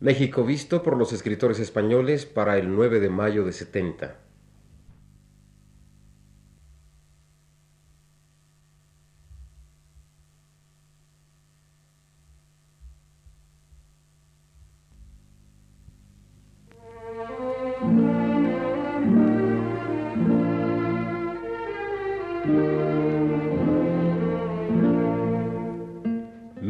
México visto por los escritores españoles para el 9 de mayo de 70.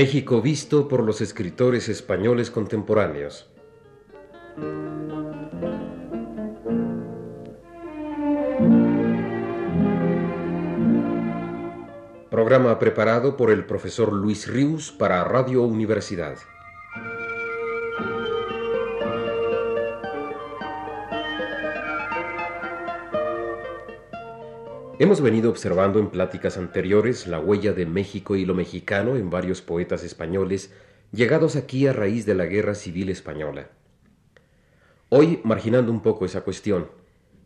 México visto por los escritores españoles contemporáneos. Programa preparado por el profesor Luis Rius para Radio Universidad. Hemos venido observando en pláticas anteriores la huella de México y lo mexicano en varios poetas españoles llegados aquí a raíz de la Guerra Civil Española. Hoy, marginando un poco esa cuestión,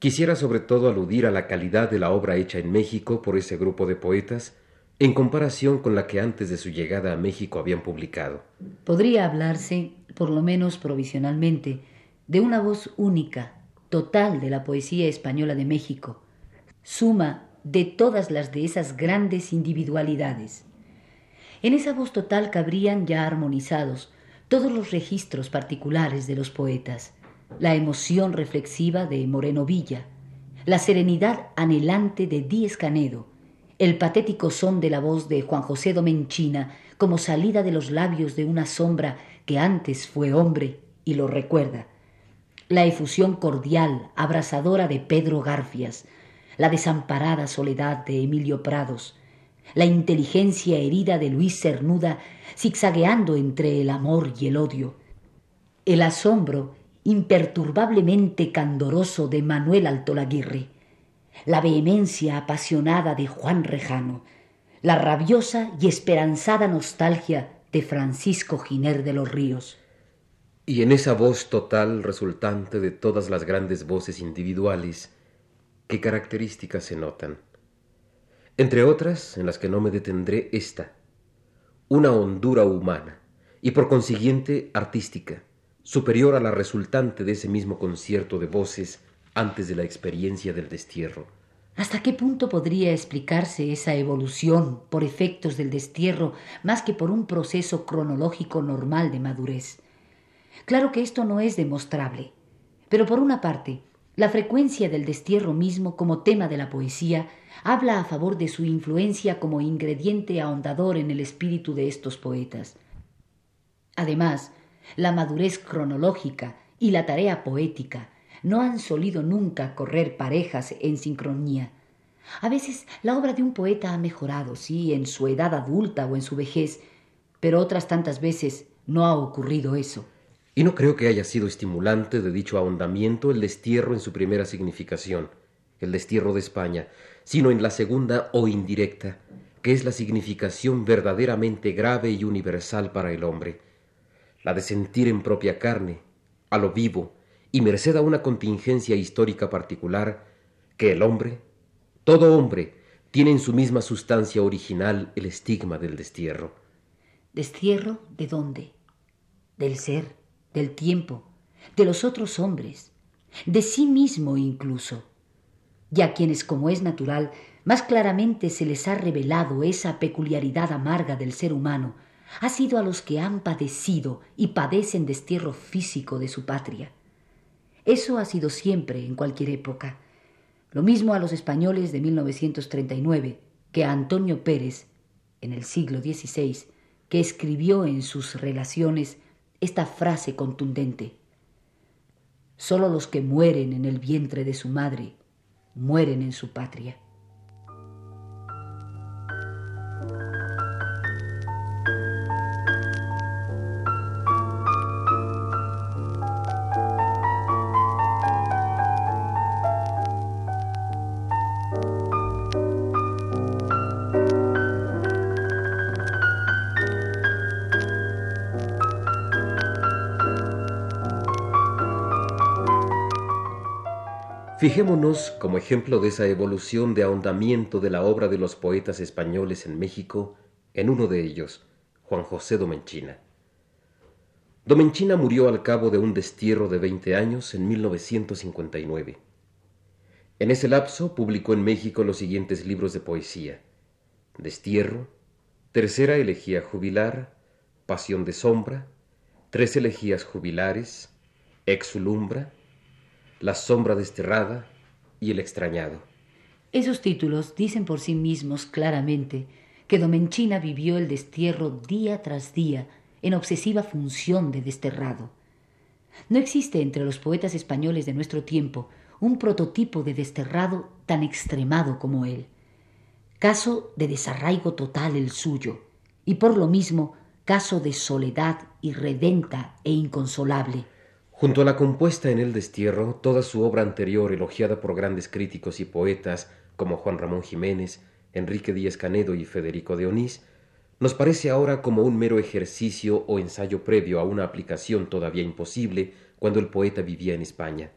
quisiera sobre todo aludir a la calidad de la obra hecha en México por ese grupo de poetas en comparación con la que antes de su llegada a México habían publicado. Podría hablarse, por lo menos provisionalmente, de una voz única, total de la poesía española de México, suma de todas las de esas grandes individualidades. En esa voz total cabrían ya armonizados todos los registros particulares de los poetas, la emoción reflexiva de Moreno Villa, la serenidad anhelante de Díez Canedo, el patético son de la voz de Juan José Domenchina como salida de los labios de una sombra que antes fue hombre y lo recuerda, la efusión cordial, abrasadora de Pedro Garfias, la desamparada soledad de Emilio Prados, la inteligencia herida de Luis Cernuda zigzagueando entre el amor y el odio, el asombro imperturbablemente candoroso de Manuel Altolaguirre, la vehemencia apasionada de Juan Rejano, la rabiosa y esperanzada nostalgia de Francisco Giner de los Ríos. Y en esa voz total resultante de todas las grandes voces individuales, ¿Qué características se notan? Entre otras, en las que no me detendré, esta, una hondura humana y por consiguiente artística, superior a la resultante de ese mismo concierto de voces antes de la experiencia del destierro. ¿Hasta qué punto podría explicarse esa evolución por efectos del destierro más que por un proceso cronológico normal de madurez? Claro que esto no es demostrable, pero por una parte, la frecuencia del destierro mismo como tema de la poesía habla a favor de su influencia como ingrediente ahondador en el espíritu de estos poetas. Además, la madurez cronológica y la tarea poética no han solido nunca correr parejas en sincronía. A veces la obra de un poeta ha mejorado, sí, en su edad adulta o en su vejez, pero otras tantas veces no ha ocurrido eso. Y no creo que haya sido estimulante de dicho ahondamiento el destierro en su primera significación, el destierro de España, sino en la segunda o indirecta, que es la significación verdaderamente grave y universal para el hombre, la de sentir en propia carne, a lo vivo, y merced a una contingencia histórica particular, que el hombre, todo hombre, tiene en su misma sustancia original el estigma del destierro. ¿Destierro de dónde? Del ser del tiempo, de los otros hombres, de sí mismo incluso, y a quienes, como es natural, más claramente se les ha revelado esa peculiaridad amarga del ser humano, ha sido a los que han padecido y padecen destierro físico de su patria. Eso ha sido siempre, en cualquier época. Lo mismo a los españoles de 1939 que a Antonio Pérez, en el siglo XVI, que escribió en sus relaciones esta frase contundente. Solo los que mueren en el vientre de su madre mueren en su patria. Fijémonos, como ejemplo de esa evolución de ahondamiento de la obra de los poetas españoles en México, en uno de ellos, Juan José Domenchina. Domenchina murió al cabo de un destierro de 20 años en 1959. En ese lapso publicó en México los siguientes libros de poesía: Destierro, Tercera elegía jubilar, Pasión de sombra, Tres elegías jubilares, Exulumbra, La sombra desterrada y El extrañado. Esos títulos dicen por sí mismos claramente que Domenchina vivió el destierro día tras día en obsesiva función de desterrado. No existe entre los poetas españoles de nuestro tiempo un prototipo de desterrado tan extremado como él. Caso de desarraigo total el suyo, y por lo mismo caso de soledad irredenta e inconsolable. Junto a la compuesta en el destierro, toda su obra anterior, elogiada por grandes críticos y poetas como Juan Ramón Jiménez, Enrique Díaz Canedo y Federico de Onís, nos parece ahora como un mero ejercicio o ensayo previo a una aplicación todavía imposible cuando el poeta vivía en España.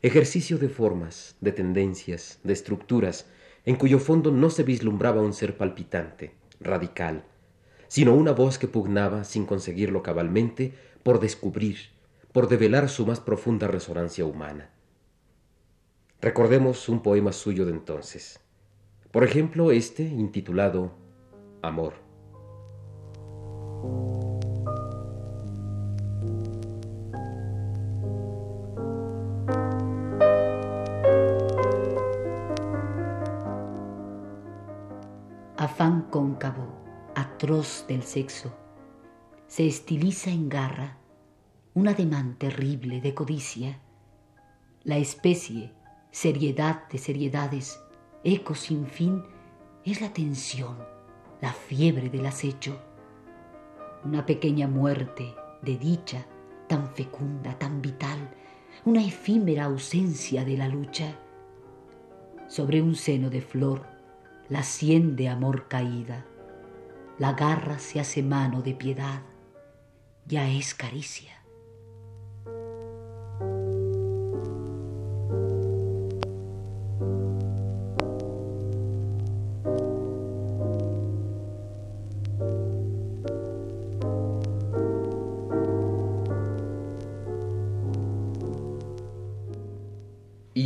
Ejercicio de formas, de tendencias, de estructuras, en cuyo fondo no se vislumbraba un ser palpitante, radical, sino una voz que pugnaba, sin conseguirlo cabalmente, por descubrir, por develar su más profunda resonancia humana. Recordemos un poema suyo de entonces. Por ejemplo, este intitulado Amor. Afán cóncavo, atroz del sexo, se estiliza en garra, un ademán terrible de codicia, la especie, seriedad de seriedades, eco sin fin, es la tensión, la fiebre del acecho una pequeña muerte de dicha tan fecunda, tan vital, una efímera ausencia de la lucha. Sobre un seno de flor, la sien de amor caída, la garra se hace mano de piedad, ya es caricia.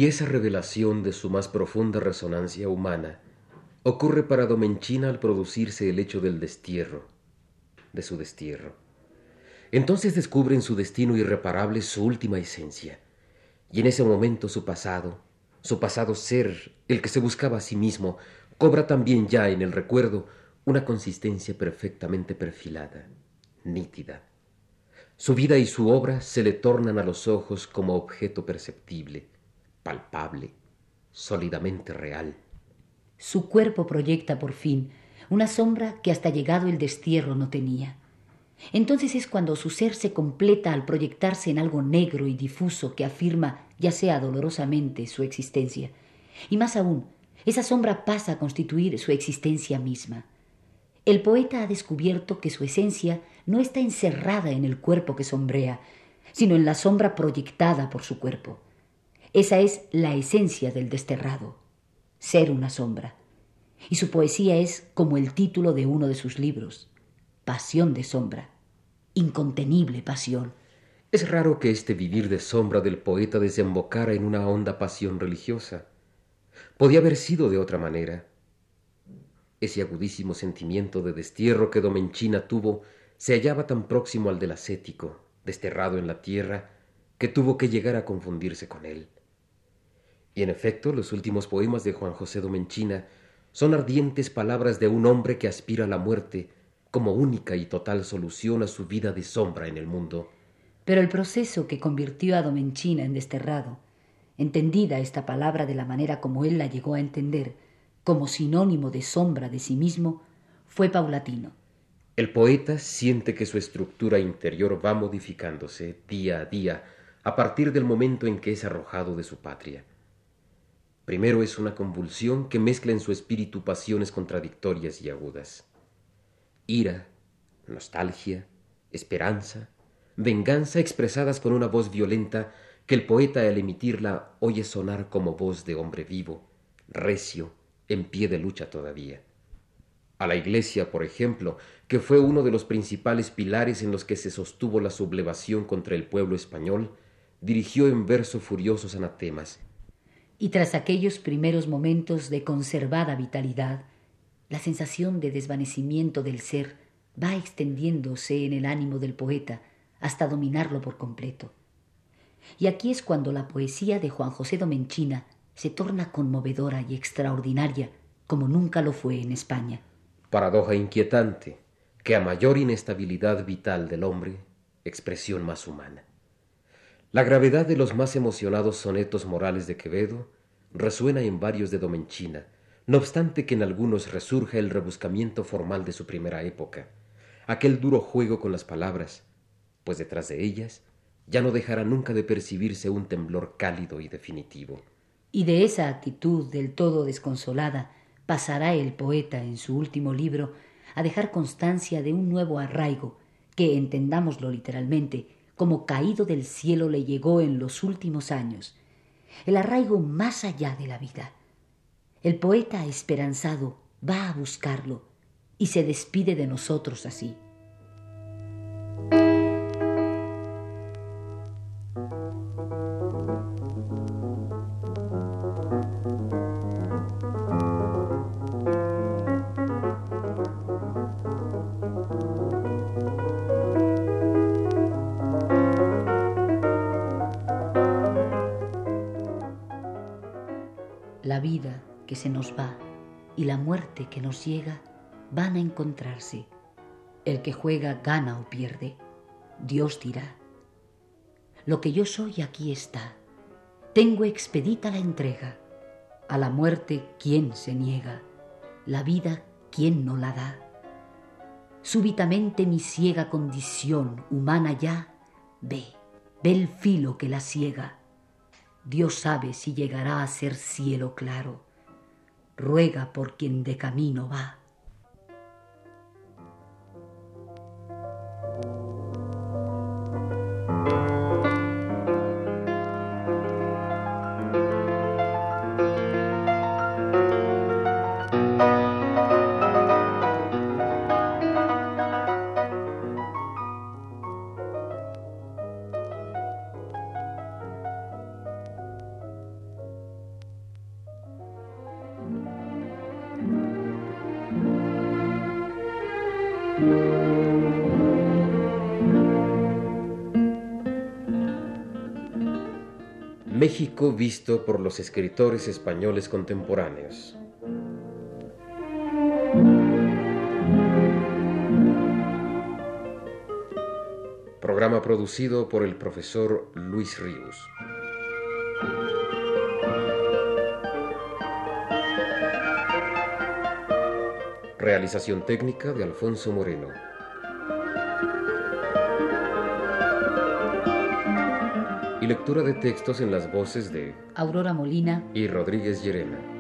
Y esa revelación de su más profunda resonancia humana ocurre para Domenchina al producirse el hecho del destierro, de su destierro. Entonces descubre en su destino irreparable su última esencia, y en ese momento su pasado, su pasado ser, el que se buscaba a sí mismo, cobra también ya en el recuerdo una consistencia perfectamente perfilada, nítida. Su vida y su obra se le tornan a los ojos como objeto perceptible, palpable, sólidamente real. Su cuerpo proyecta por fin una sombra que hasta llegado el destierro no tenía. Entonces es cuando su ser se completa al proyectarse en algo negro y difuso que afirma, ya sea dolorosamente, su existencia. Y más aún, esa sombra pasa a constituir su existencia misma. El poeta ha descubierto que su esencia no está encerrada en el cuerpo que sombrea, sino en la sombra proyectada por su cuerpo. Esa es la esencia del desterrado, ser una sombra. Y su poesía es como el título de uno de sus libros, Pasión de sombra, incontenible pasión. Es raro que este vivir de sombra del poeta desembocara en una honda pasión religiosa. Podía haber sido de otra manera. Ese agudísimo sentimiento de destierro que Domenchina tuvo se hallaba tan próximo al del ascético, desterrado en la tierra, que tuvo que llegar a confundirse con él. Y en efecto, los últimos poemas de Juan José Domenchina son ardientes palabras de un hombre que aspira a la muerte como única y total solución a su vida de sombra en el mundo. Pero el proceso que convirtió a Domenchina en desterrado, entendida esta palabra de la manera como él la llegó a entender, como sinónimo de sombra de sí mismo, fue paulatino. El poeta siente que su estructura interior va modificándose día a día a partir del momento en que es arrojado de su patria. Primero es una convulsión que mezcla en su espíritu pasiones contradictorias y agudas. Ira, nostalgia, esperanza, venganza expresadas con una voz violenta que el poeta al emitirla oye sonar como voz de hombre vivo, recio, en pie de lucha todavía. A la Iglesia, por ejemplo, que fue uno de los principales pilares en los que se sostuvo la sublevación contra el pueblo español, dirigió en verso furiosos anatemas. Y tras aquellos primeros momentos de conservada vitalidad, la sensación de desvanecimiento del ser va extendiéndose en el ánimo del poeta hasta dominarlo por completo. Y aquí es cuando la poesía de Juan José Domenchina se torna conmovedora y extraordinaria como nunca lo fue en España. Paradoja inquietante, que a mayor inestabilidad vital del hombre, expresión más humana. La gravedad de los más emocionados sonetos morales de Quevedo resuena en varios de Domenchina, no obstante que en algunos resurja el rebuscamiento formal de su primera época, aquel duro juego con las palabras, pues detrás de ellas ya no dejará nunca de percibirse un temblor cálido y definitivo. Y de esa actitud del todo desconsolada pasará el poeta en su último libro a dejar constancia de un nuevo arraigo que, entendámoslo literalmente, como caído del cielo le llegó en los últimos años, el arraigo más allá de la vida. El poeta esperanzado va a buscarlo y se despide de nosotros así. Vida que se nos va y la muerte que nos llega van a encontrarse. El que juega gana o pierde. Dios dirá. Lo que yo soy aquí está. Tengo expedita la entrega. A la muerte, ¿quién se niega? La vida, ¿quién no la da? Súbitamente mi ciega condición humana ya ve, ve el filo que la ciega Dios sabe si llegará a ser cielo claro. Ruega por quien de camino va. México visto por los escritores españoles contemporáneos. Programa producido por el profesor Luis Ríos. Realización técnica de Alfonso Moreno. Y lectura de textos en las voces de Aurora Molina y Rodríguez Llerena.